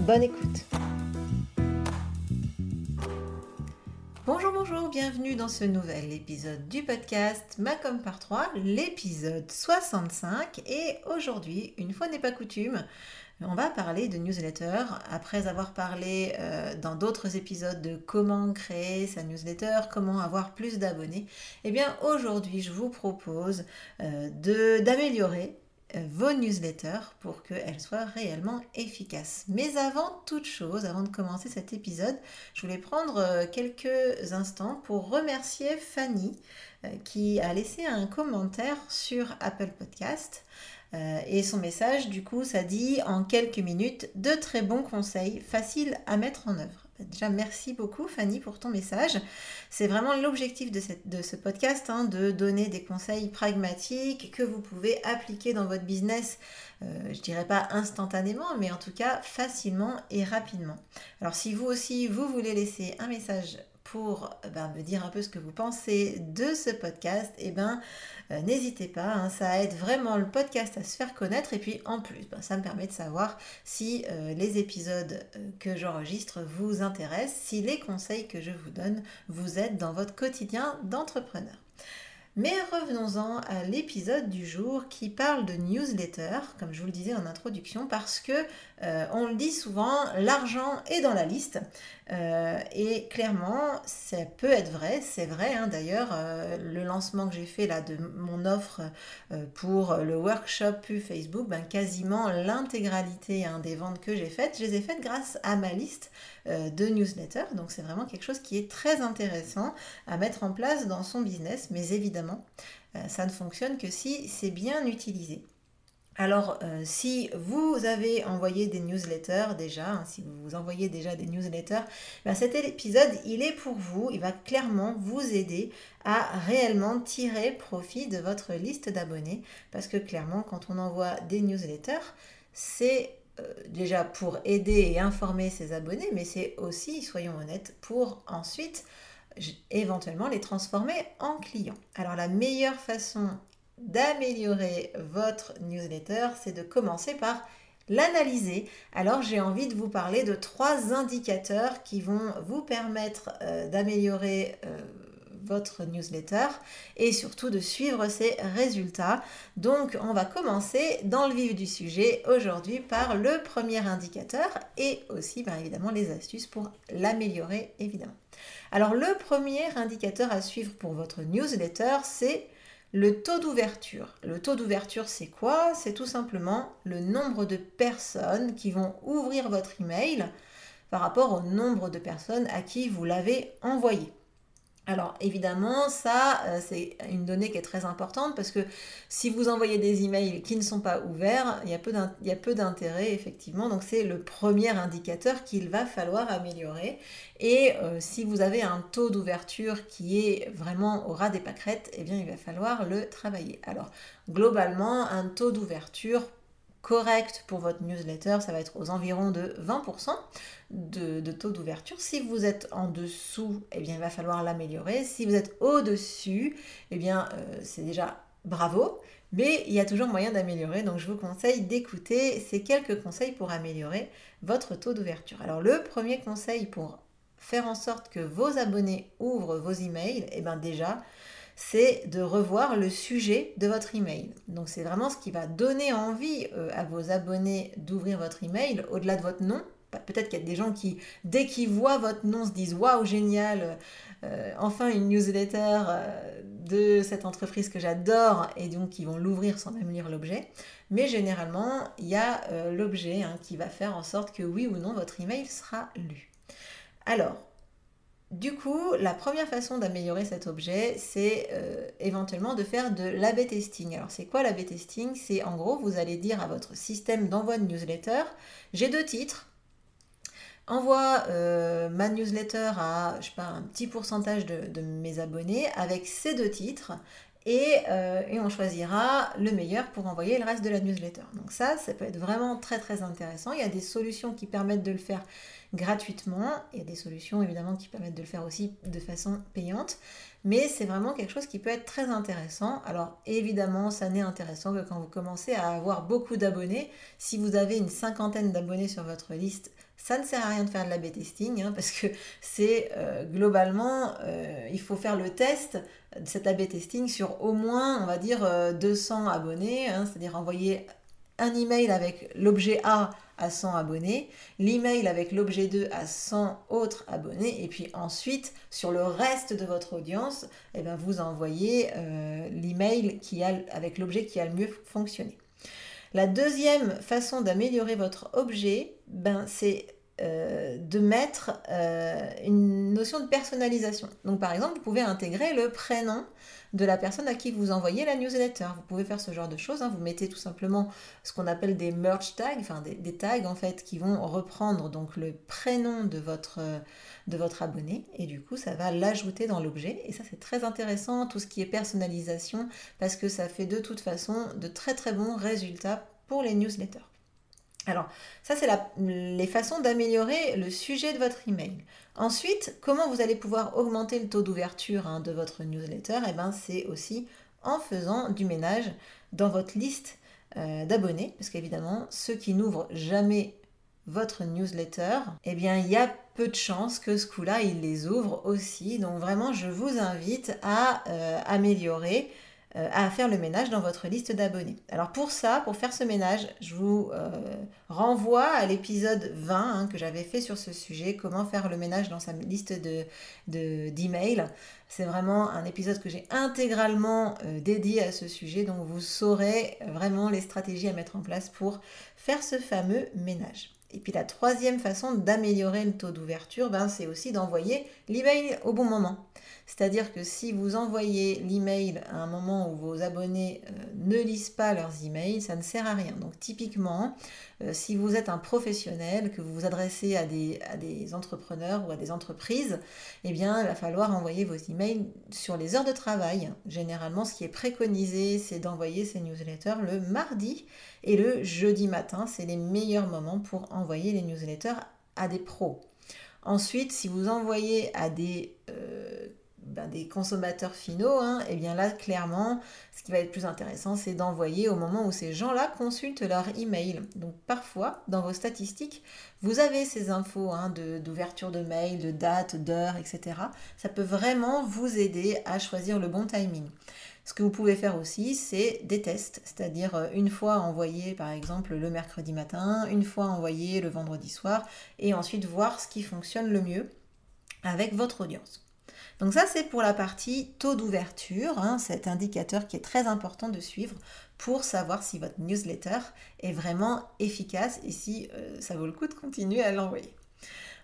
Bonne écoute. Bonjour, bonjour, bienvenue dans ce nouvel épisode du podcast Macom par 3, l'épisode 65. Et aujourd'hui, une fois n'est pas coutume, on va parler de newsletter. Après avoir parlé euh, dans d'autres épisodes de comment créer sa newsletter, comment avoir plus d'abonnés, eh bien aujourd'hui, je vous propose euh, d'améliorer vos newsletters pour qu'elles soient réellement efficaces. Mais avant toute chose, avant de commencer cet épisode, je voulais prendre euh, quelques instants pour remercier Fanny euh, qui a laissé un commentaire sur Apple Podcast. Et son message, du coup, ça dit en quelques minutes de très bons conseils faciles à mettre en œuvre. Déjà, merci beaucoup Fanny pour ton message. C'est vraiment l'objectif de, de, ce podcast, hein, de donner des conseils pragmatiques que vous pouvez appliquer dans votre business, euh, je dirais pas instantanément, mais en tout cas facilement et rapidement. Alors si vous aussi, vous voulez laisser un message pour euh, ben, me dire un peu ce que vous pensez de ce podcast, eh ben, euh, n'hésitez pas, hein, ça aide vraiment le podcast à se faire connaître et puis en plus, ben, ça me permet de savoir si euh, les épisodes que j'enregistre vous intéressent, si les conseils que je vous donne vous aident dans votre quotidien d'entrepreneur. Mais revenons-en à l'épisode du jour qui parle de newsletter, comme je vous le disais en introduction, parce que on le dit souvent, l'argent est dans la liste. Euh, et clairement, ça peut être vrai, c'est vrai. Hein. D'ailleurs, euh, le lancement que j'ai fait là de mon offre pour le workshop pu Facebook, ben, quasiment l'intégralité hein, des ventes que j'ai faites, je les ai faites grâce à ma liste de newsletters. Donc c'est vraiment quelque chose qui est très intéressant à mettre en place dans son business, mais évidemment, ça ne fonctionne que si c'est bien utilisé. Alors, euh, si vous avez envoyé des newsletters déjà, hein, si vous envoyez déjà des newsletters, ben cet épisode, il est pour vous, il va clairement vous aider à réellement tirer profit de votre liste d'abonnés. Parce que clairement, quand on envoie des newsletters, c'est euh, déjà pour aider et informer ses abonnés, mais c'est aussi, soyons honnêtes, pour ensuite éventuellement les transformer en clients. Alors la meilleure façon d'améliorer votre newsletter, c'est de commencer par l'analyser. Alors j'ai envie de vous parler de trois indicateurs qui vont vous permettre euh, d'améliorer euh, votre newsletter et surtout de suivre ses résultats. Donc on va commencer dans le vif du sujet aujourd'hui par le premier indicateur et aussi bien évidemment les astuces pour l'améliorer évidemment. Alors le premier indicateur à suivre pour votre newsletter c'est le taux d'ouverture. Le taux d'ouverture, c'est quoi? C'est tout simplement le nombre de personnes qui vont ouvrir votre email par rapport au nombre de personnes à qui vous l'avez envoyé. Alors évidemment, ça, euh, c'est une donnée qui est très importante parce que si vous envoyez des emails qui ne sont pas ouverts, il y a peu d'intérêt effectivement. Donc c'est le premier indicateur qu'il va falloir améliorer. Et euh, si vous avez un taux d'ouverture qui est vraiment au ras des pâquerettes, eh bien il va falloir le travailler. Alors globalement, un taux d'ouverture correct pour votre newsletter, ça va être aux environs de 20% de, taux d'ouverture. Si vous êtes en dessous, eh bien, il va falloir l'améliorer. Si vous êtes au-dessus, eh bien, euh, c'est déjà bravo, mais il y a toujours moyen d'améliorer. Donc, je vous conseille d'écouter ces quelques conseils pour améliorer votre taux d'ouverture. Alors, le premier conseil pour faire en sorte que vos abonnés ouvrent vos emails, eh bien déjà, c'est de revoir le sujet de votre email. Donc c'est vraiment ce qui va donner envie euh, à vos abonnés d'ouvrir votre email au-delà de votre nom. Peut-être qu'il y a des gens qui, dès qu'ils voient votre nom, se disent Waouh, génial, euh, enfin une newsletter euh, de cette entreprise que j'adore, et donc ils vont l'ouvrir sans même lire l'objet. Mais généralement, il y a l'objet hein, qui va faire en sorte que oui ou non, votre email sera lu. Alors, du coup, la première façon d'améliorer cet objet, c'est euh, éventuellement de faire de l'AB testing. Alors, c'est quoi l'AB testing? C'est en gros, vous allez dire à votre système d'envoi de newsletter, j'ai deux titres. envoie euh, ma newsletter à je sais pas, un petit pourcentage de, mes abonnés avec ces deux titres et, euh, et, on choisira le meilleur pour envoyer le reste de la newsletter. Donc ça, ça peut être vraiment très très intéressant. Il y a des solutions qui permettent de le faire gratuitement. Il y a des solutions évidemment qui permettent de le faire aussi de façon payante. Mais c'est vraiment quelque chose qui peut être très intéressant. Alors évidemment, ça n'est intéressant que quand vous commencez à avoir beaucoup d'abonnés. Si vous avez une cinquantaine d'abonnés sur votre liste, ça ne sert à rien de faire de la testing hein, parce que c'est euh, globalement, euh, il faut faire le test de cet A-B testing sur au moins, on va dire, 200 euh, abonnés, hein, c'est-à-dire envoyer un email avec l'objet A à 100 abonnés, l'email avec l'objet 2 à 100 autres abonnés, et puis ensuite, sur le reste de votre audience, eh ben, vous envoyez l'email qui avec l'objet qui a le mieux fonctionné. La deuxième façon d'améliorer votre objet, ben, c'est euh, de mettre euh, une notion de personnalisation. Donc par exemple, vous pouvez intégrer le prénom de la personne à qui vous envoyez la newsletter. Vous pouvez faire ce genre de choses. Hein. Vous mettez tout simplement ce qu'on appelle des merge tags, enfin des, tags en fait qui vont reprendre donc le prénom de votre, de votre abonné et du coup ça va l'ajouter dans l'objet. Et ça c'est très intéressant tout ce qui est personnalisation parce que ça fait de toute façon de très très bons résultats pour les newsletters. Alors, ça, c'est les façons d'améliorer le sujet de votre email. Ensuite, comment vous allez pouvoir augmenter le taux d'ouverture hein, de votre newsletter? Eh bien, c'est aussi en faisant du ménage dans votre liste euh, d'abonnés, parce qu'évidemment, ceux qui n'ouvrent jamais votre newsletter, eh bien, il y a peu de chances que ce coup-là, ils les ouvrent aussi. Donc, vraiment, je vous invite à euh, améliorer à faire le ménage dans votre liste d'abonnés. Alors pour ça, pour faire ce ménage, je vous euh, renvoie à l'épisode 20 hein, que j'avais fait sur ce sujet, comment faire le ménage dans sa liste d'emails. De, d'emails. C'est vraiment un épisode que j'ai intégralement euh, dédié à ce sujet, donc vous saurez vraiment les stratégies à mettre en place pour faire ce fameux ménage. Et puis la troisième façon d'améliorer le taux d'ouverture, ben, c'est aussi d'envoyer l'email au bon moment. C'est-à-dire que si vous envoyez l'email à un moment où vos abonnés euh, ne lisent pas leurs emails, ça ne sert à rien. Donc typiquement, euh, si vous êtes un professionnel, que vous vous adressez à des, entrepreneurs ou à des entreprises, eh bien, il va falloir envoyer vos emails sur les heures de travail. Généralement, ce qui est préconisé, c'est d'envoyer ces newsletters le mardi et le jeudi matin. C'est les meilleurs moments pour envoyer les newsletters à des pros. Ensuite, si vous envoyez à des euh, ben, consommateurs finaux, et hein, eh bien là, clairement, ce qui va être plus intéressant, c'est d'envoyer au moment où ces gens-là consultent leur email. Donc parfois, dans vos statistiques, vous avez ces infos hein, d'ouverture de, mail, de date, d'heure, etc. Ça peut vraiment vous aider à choisir le bon timing. Ce que vous pouvez faire aussi, c'est des tests, c'est-à-dire euh, une fois envoyer par exemple le mercredi matin, une fois envoyer le vendredi soir, et ensuite voir ce qui fonctionne le mieux avec votre audience. Donc ça, c'est pour la partie taux d'ouverture, hein, cet indicateur qui est très important de suivre pour savoir si votre newsletter est vraiment efficace et si euh, ça vaut le coup de continuer à l'envoyer.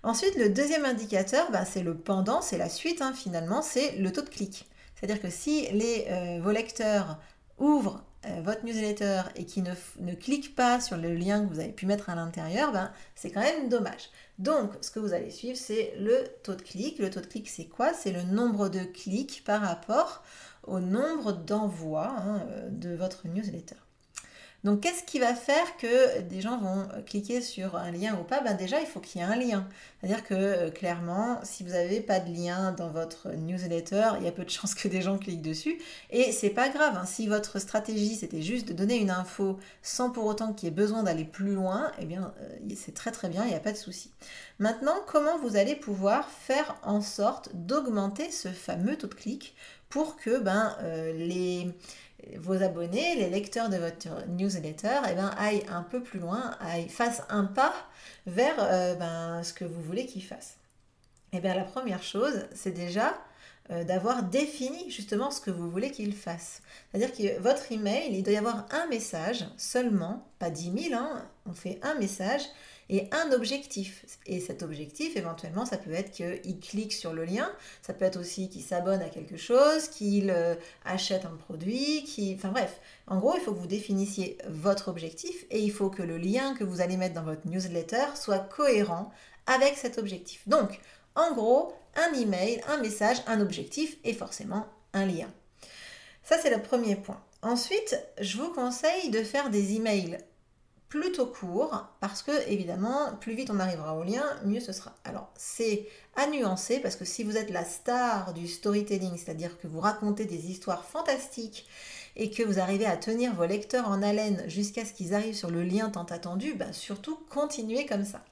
Ensuite, le deuxième indicateur, bah, c'est le pendant, c'est la suite hein, finalement, c'est le taux de clic. C'est-à-dire que si euh, vos lecteurs ouvrent euh, votre newsletter et qui ne, ne cliquent pas sur le lien que vous avez pu mettre à l'intérieur, ben, c'est quand même dommage. Donc, ce que vous allez suivre, c'est le taux de clic. Le taux de clic, c'est quoi? C'est le nombre de clics par rapport au nombre d'envois hein, euh, de votre newsletter. Donc, qu'est-ce qui va faire que des gens vont euh, cliquer sur un lien ou pas? Ben Déjà, il faut qu'il y ait un lien. C'est-à-dire que euh, clairement, si vous n'avez pas de lien dans votre newsletter, il y a peu de chances que des gens cliquent dessus. Et c'est pas grave. Hein. Si votre stratégie, c'était juste de donner une info sans pour autant qu'il y ait besoin d'aller plus loin, eh bien, euh, c'est très très bien, il n'y a pas de souci. Maintenant, comment vous allez pouvoir faire en sorte d'augmenter ce fameux taux de clic pour que ben, les vos abonnés, les lecteurs de votre newsletter, eh ben, aillent un peu plus loin, aillent, fassent un pas vers euh, ben, ce que vous voulez qu'ils fassent. Eh bien, la première chose, c'est déjà euh, d'avoir défini justement ce que vous voulez qu'ils fassent. C'est-à-dire que votre email, il doit y avoir un message seulement, pas 10 000, hein, on fait un message et un objectif. Et cet objectif, éventuellement, ça peut être qu'il clique sur le lien, ça peut être aussi qu'il s'abonne à quelque chose, qu'il euh, achète un produit, qu'il... Enfin bref, en gros, il faut que vous définissiez votre objectif et il faut que le lien que vous allez mettre dans votre newsletter soit cohérent avec cet objectif. Donc, en gros, un email, un message, un objectif et forcément un lien. Ça, c'est le premier point. Ensuite, je vous conseille de faire des emails plutôt courts parce que évidemment plus vite on arrivera au lien mieux ce sera alors c'est à nuancer parce que si vous êtes la star du storytelling c'est à dire que vous racontez des histoires fantastiques et que vous arrivez à tenir vos lecteurs en haleine jusqu'à ce qu'ils arrivent sur le lien tant attendu, ben surtout continuez comme ça.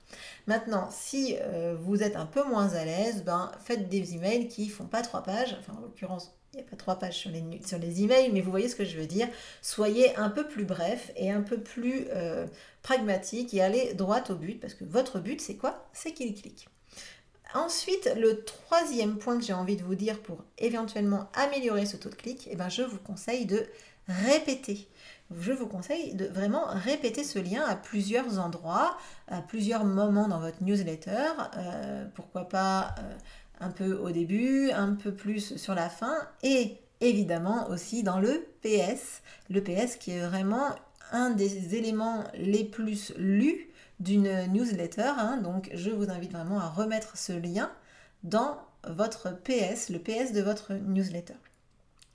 Maintenant, si euh, vous êtes un peu moins à l'aise, ben faites des emails qui font pas trois pages, enfin en l'occurrence il n'y a pas trois pages sur les, sur les emails, mais vous voyez ce que je veux dire. Soyez un peu plus bref et un peu plus euh, pragmatique et allez droit au but, parce que votre but, c'est quoi? C'est qu'il clique. Ensuite, le troisième point que j'ai envie de vous dire pour éventuellement améliorer ce taux de clic, eh ben, je vous conseille de répéter. Je vous conseille de vraiment répéter ce lien à plusieurs endroits, à plusieurs moments dans votre newsletter. Euh, pourquoi pas euh, un peu au début, un peu plus sur la fin et évidemment aussi dans le PS. Le PS qui est vraiment un des éléments les plus lus d'une newsletter. Hein. donc je vous invite vraiment à remettre ce lien dans votre PS, le PS de votre newsletter.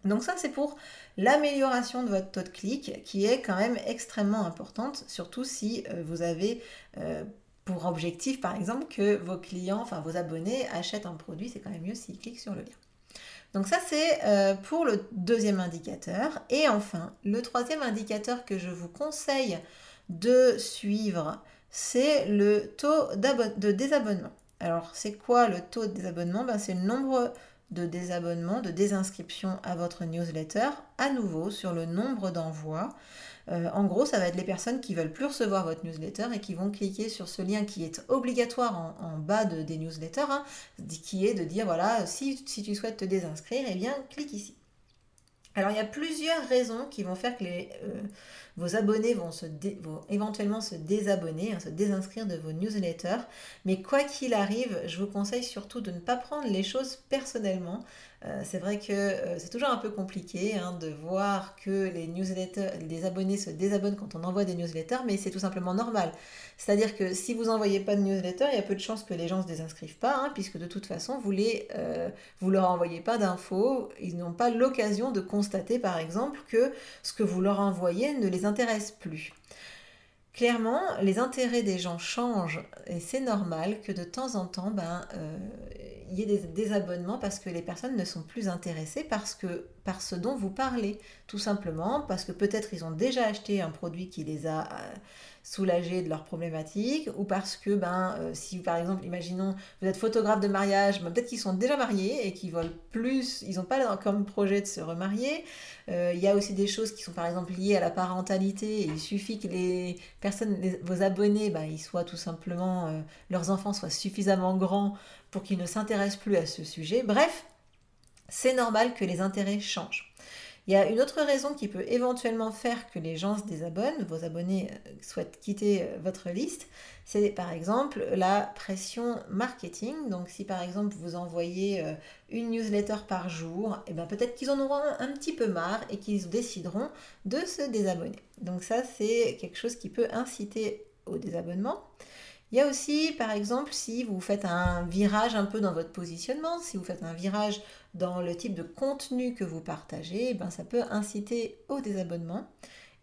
Donc ça c'est pour l'amélioration de votre taux de clic qui est quand même extrêmement importante, surtout si euh, vous avez euh, pour objectif par exemple que vos clients, enfin vos abonnés achètent un produit, c'est quand même mieux s'ils cliquent sur le lien. Donc ça c'est euh, pour le deuxième indicateur. Et enfin, le troisième indicateur que je vous conseille de suivre, c'est le taux de désabonnement. Alors, c'est quoi le taux de désabonnement? Ben, C'est le nombre de désabonnements, de désinscriptions à votre newsletter, à nouveau sur le nombre d'envois. Euh, en gros, ça va être les personnes qui veulent plus recevoir votre newsletter et qui vont cliquer sur ce lien qui est obligatoire en, bas de, des newsletters, hein, qui est de dire voilà, si, tu souhaites te désinscrire, eh bien, clique ici. Alors, il y a plusieurs raisons qui vont faire que euh, vos abonnés vont, se éventuellement se désabonner, hein, se désinscrire de vos newsletters. Mais quoi qu'il arrive, je vous conseille surtout de ne pas prendre les choses personnellement. Euh, c'est vrai que euh, c'est toujours un peu compliqué hein, de voir que les newsletters, les abonnés se désabonnent quand on envoie des newsletters, mais c'est tout simplement normal. C'est-à-dire que si vous n'envoyez pas de newsletter, il y a peu de chances que les gens ne se désinscrivent pas, hein, puisque de toute façon, vous ne euh, leur envoyez pas d'infos, ils n'ont pas l'occasion de constater, par exemple, que ce que vous leur envoyez ne les intéresse plus. Clairement, les intérêts des gens changent et c'est normal que de temps en temps, ben, il y ait des désabonnements parce que les personnes ne sont plus intéressées parce que, par ce dont vous parlez. Tout simplement parce que peut-être ils ont déjà acheté un produit qui les a euh, soulagés de leurs problématiques ou parce que, ben, euh, si par exemple, imaginons, vous êtes photographe de mariage, ben, peut-être qu'ils sont déjà mariés et qu'ils veulent plus, ils n'ont pas comme projet de se remarier. Euh, il y a aussi des choses qui sont par exemple liées à la parentalité. Il suffit que les personnes, vos abonnés, ben, ils soient tout simplement, leurs enfants soient suffisamment grands pour qu'ils ne s'intéressent plus à ce sujet. Bref, c'est normal que les intérêts changent. Il y a une autre raison qui peut éventuellement faire que les gens se désabonnent, vos abonnés euh, souhaitent quitter euh, votre liste, c'est par exemple la pression marketing. Donc si par exemple vous envoyez euh, une newsletter par jour, eh bien peut-être qu'ils en auront un petit peu marre et qu'ils décideront de se désabonner. Donc ça c'est quelque chose qui peut inciter au désabonnement. Il y a aussi, par exemple, si vous faites un virage un peu dans votre positionnement, si vous faites un virage dans le type de contenu que vous partagez, eh ben, ça peut inciter au désabonnement.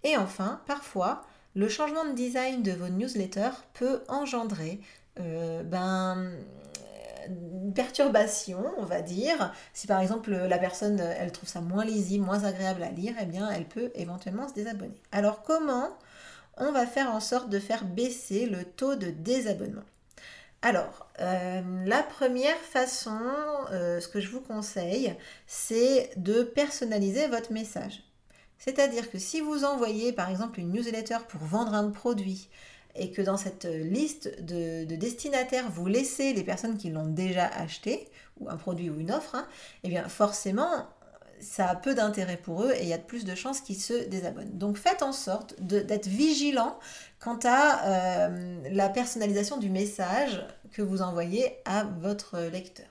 Et enfin, parfois, le changement de design de vos newsletters peut engendrer euh, ben, une perturbation, on va dire. Si par exemple la personne elle trouve ça moins lisible, moins agréable à lire, eh bien elle peut éventuellement se désabonner. Alors comment on va faire en sorte de faire baisser le taux de désabonnement. Alors, euh, la première façon, euh, ce que je vous conseille, c'est de personnaliser votre message. C'est-à-dire que si vous envoyez par exemple une newsletter pour vendre un produit et que dans cette liste de, destinataires, vous laissez les personnes qui l'ont déjà acheté, ou un produit ou une offre, hein, eh bien forcément, ça a peu d'intérêt pour eux et il y a de plus de chances qu'ils se désabonnent. Donc faites en sorte d'être vigilant quant à euh, la personnalisation du message que vous envoyez à votre lecteur.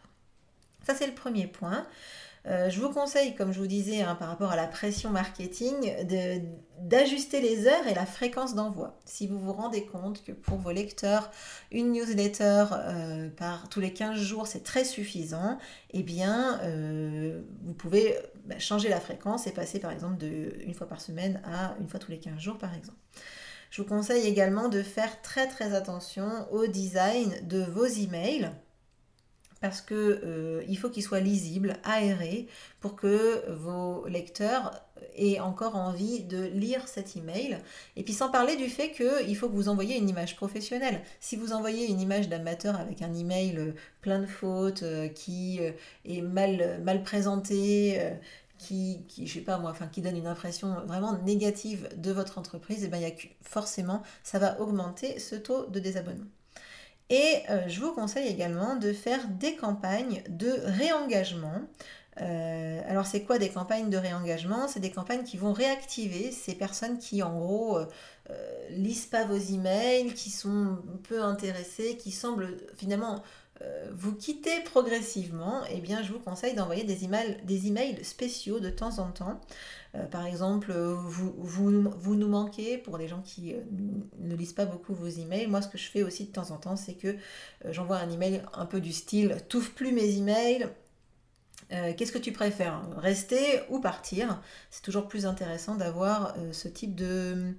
Ça c'est le premier point. Euh, je vous conseille, comme je vous disais hein, par rapport à la pression marketing, d'ajuster les heures et la fréquence d'envoi. Si vous vous rendez compte que pour vos lecteurs, une newsletter euh, par tous les 15 jours, c'est très suffisant, eh bien, euh, vous pouvez bah, changer la fréquence et passer par exemple de une fois par semaine à une fois tous les 15 jours par exemple. Je vous conseille également de faire très très attention au design de vos emails parce que euh, il faut qu'il soit lisible, aéré, pour que vos lecteurs aient encore envie de lire cet email. Et puis sans parler du fait qu'il faut que vous envoyiez une image professionnelle. Si vous envoyez une image d'amateur avec un email euh, plein de fautes, euh, qui est mal, mal présenté, qui, qui, je pas moi, enfin, qui donne une impression vraiment négative de votre entreprise, et eh a forcément, ça va augmenter ce taux de désabonnement. Et euh, je vous conseille également de faire des campagnes de réengagement. Euh, alors c'est quoi des campagnes de réengagement? C'est des campagnes qui vont réactiver ces personnes qui en gros euh, lisent pas vos emails, qui sont peu intéressées, qui semblent finalement vous quitter progressivement. Eh bien je vous conseille d'envoyer des emails, des emails spéciaux de temps en temps. Euh, par exemple, vous, nous manquez pour les gens qui euh, ne lisent pas beaucoup vos emails. Moi, ce que je fais aussi de temps en temps, c'est que euh, j'envoie un email un peu du style Touffe plus mes emails. Qu'est-ce que tu préfères? Rester ou partir C'est toujours plus intéressant d'avoir ce type de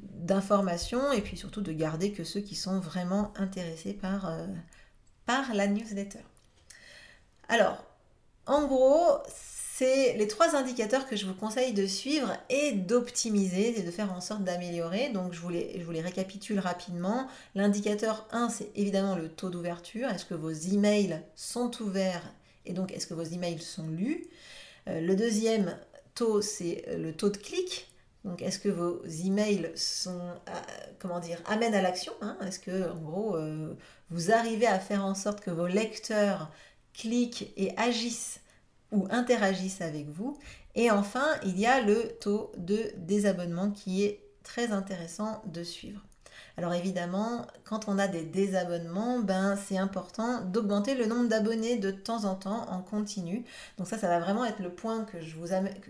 d'informations et puis surtout de garder que ceux qui sont vraiment intéressés par, par la newsletter. Alors, en gros, c'est les trois indicateurs que je vous conseille de suivre et d'optimiser et de faire en sorte d'améliorer. Donc je vous, les, je vous récapitule rapidement. L'indicateur 1, c'est évidemment le taux d'ouverture. Est-ce que vos emails sont ouverts et donc est-ce que vos emails sont lus? Euh, Le deuxième taux, c'est le taux de clic. Donc, est-ce que vos emails sont, euh, comment dire, amènent à l'action hein? Est-ce que, en gros, euh, vous arrivez à faire en sorte que vos lecteurs cliquent et agissent ou interagissent avec vous. Et enfin, il y a le taux de désabonnement qui est très intéressant de suivre. Alors évidemment, quand on a des désabonnements, ben c'est important d'augmenter le nombre d'abonnés de temps en temps en continu. Donc ça, ça va vraiment être le point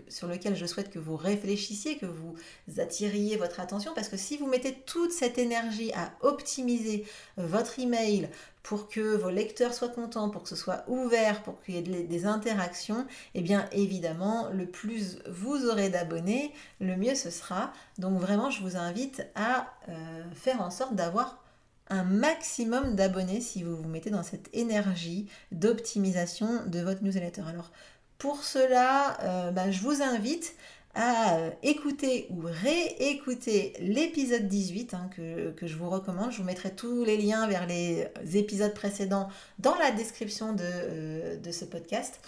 sur lequel je souhaite que vous réfléchissiez, que vous attiriez votre attention, parce que si vous mettez toute cette énergie à optimiser votre email, pour que vos lecteurs soient contents, pour que ce soit ouvert, pour qu'il y ait des interactions, eh bien évidemment, le plus vous aurez d'abonnés, le mieux ce sera. Donc vraiment, je vous invite à euh, faire en sorte d'avoir un maximum d'abonnés si vous vous mettez dans cette énergie d'optimisation de votre newsletter. Alors pour cela, euh, ben, je vous invite à écouter ou réécouter l'épisode 18 hein, que, je vous recommande. Je vous mettrai tous les liens vers les épisodes précédents dans la description de, euh, de ce podcast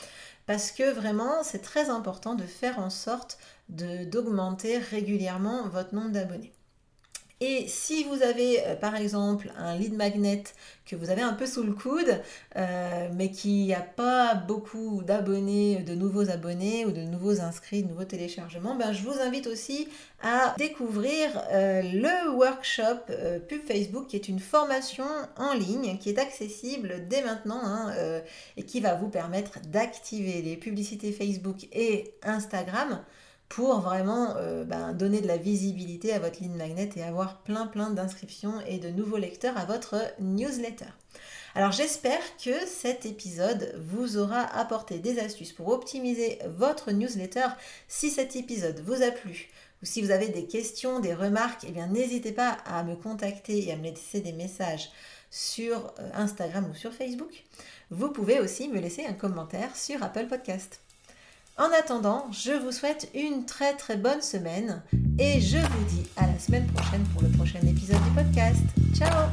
parce que vraiment c'est très important de faire en sorte d'augmenter régulièrement votre nombre d'abonnés. Et si vous avez euh, par exemple un lead magnet que vous avez un peu sous le coude, euh, mais qui n'a pas beaucoup d'abonnés, de nouveaux abonnés ou de nouveaux inscrits, de nouveaux téléchargements, ben, je vous invite aussi à découvrir euh, le workshop Pub Facebook, qui est une formation en ligne qui est accessible dès maintenant hein, et qui va vous permettre d'activer les publicités Facebook et Instagram pour vraiment euh, ben, donner de la visibilité à votre ligne magnet et avoir plein plein d'inscriptions et de nouveaux lecteurs à votre newsletter. Alors j'espère que cet épisode vous aura apporté des astuces pour optimiser votre newsletter. Si cet épisode vous a plu ou si vous avez des questions, des remarques, eh bien n'hésitez pas à me contacter et à me laisser des messages sur euh, Instagram ou sur Facebook. Vous pouvez aussi me laisser un commentaire sur Apple Podcast. En attendant, je vous souhaite une très très bonne semaine et je vous dis à la semaine prochaine pour le prochain épisode du podcast. Ciao